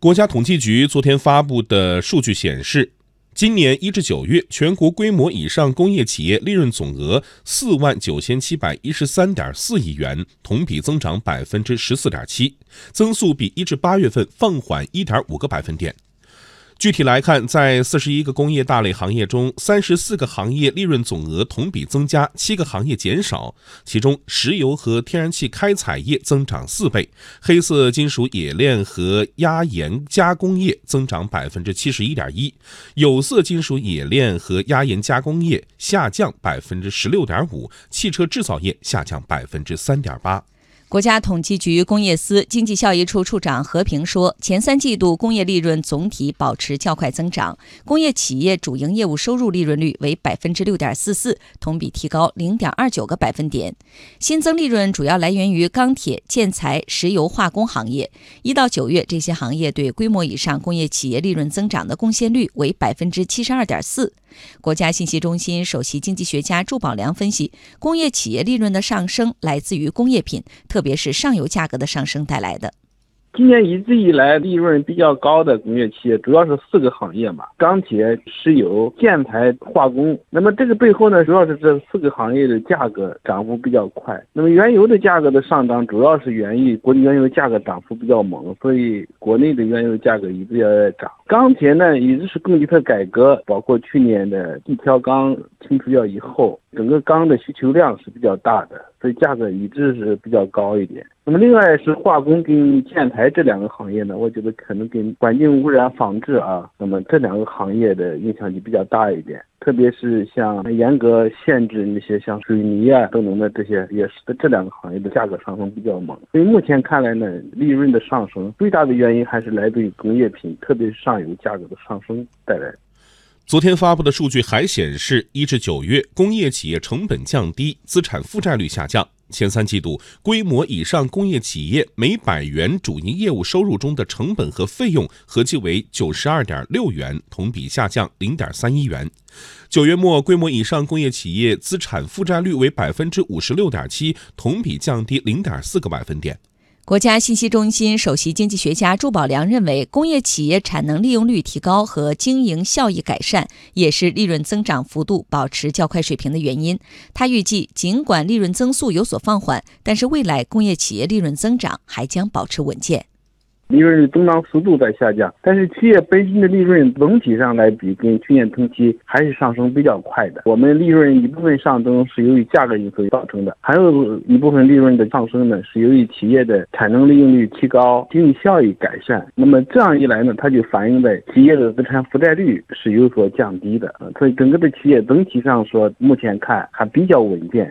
国家统计局昨天发布的数据显示，今年一至九月，全国规模以上工业企业利润总额四万九千七百一十三点四亿元，同比增长百分之十四点七，增速比一至八月份放缓一点五个百分点。具体来看，在四十一个工业大类行业中，三十四个行业利润总额同比增加，七个行业减少。其中，石油和天然气开采业增长四倍，黑色金属冶炼和压延加工业增长百分之七十一点一，有色金属冶炼和压延加工业下降百分之十六点五，汽车制造业下降百分之三点八。国家统计局工业司经济效益处处长何平说，前三季度工业利润总体保持较快增长，工业企业主营业务收入利润率为百分之六点四四，同比提高零点二九个百分点。新增利润主要来源于钢铁、建材、石油化工行业。一到九月，这些行业对规模以上工业企业利润增长的贡献率为百分之七十二点四。国家信息中心首席经济学家祝宝良分析，工业企业利润的上升来自于工业品，特特别是上游价格的上升带来的。今年一直以来利润比较高的工业企业，主要是四个行业嘛：钢铁、石油、建材、化工。那么这个背后呢，主要是这四个行业的价格涨幅比较快。那么原油的价格的上涨，主要是源于国际原油价格涨幅比较猛，所以国内的原油价格一直要在涨。钢铁呢，一直是供给侧改革，包括去年的地条钢清除掉以后，整个钢的需求量是比较大的，所以价格一直是比较高一点。那么另外是化工跟建材这两个行业呢，我觉得可能跟环境污染防治啊，那么这两个行业的影响就比较大一点。特别是像严格限制那些像水泥啊等等的这些，也是这两个行业的价格上升比较猛。所以目前看来呢，利润的上升最大的原因还是来自于工业品，特别是上游价格的上升带来。昨天发布的数据还显示，一至九月，工业企业成本降低，资产负债率下降。前三季度，规模以上工业企业每百元主营业务收入中的成本和费用合计为九十二点六元，同比下降零点三一元。九月末，规模以上工业企业资产负债率为百分之五十六点七，同比降低零点四个百分点。国家信息中心首席经济学家朱宝良认为，工业企业产能利用率提高和经营效益改善，也是利润增长幅度保持较快水平的原因。他预计，尽管利润增速有所放缓，但是未来工业企业利润增长还将保持稳健。利润增长速度在下降，但是企业本身的利润总体上来比，跟去年同期还是上升比较快的。我们利润一部分上升是由于价格因素造成的，还有一部分利润的上升呢，是由于企业的产能利用率提高、经济效益改善。那么这样一来呢，它就反映在企业的资产负债率是有所降低的。所以整个的企业整体上说，目前看还比较稳健。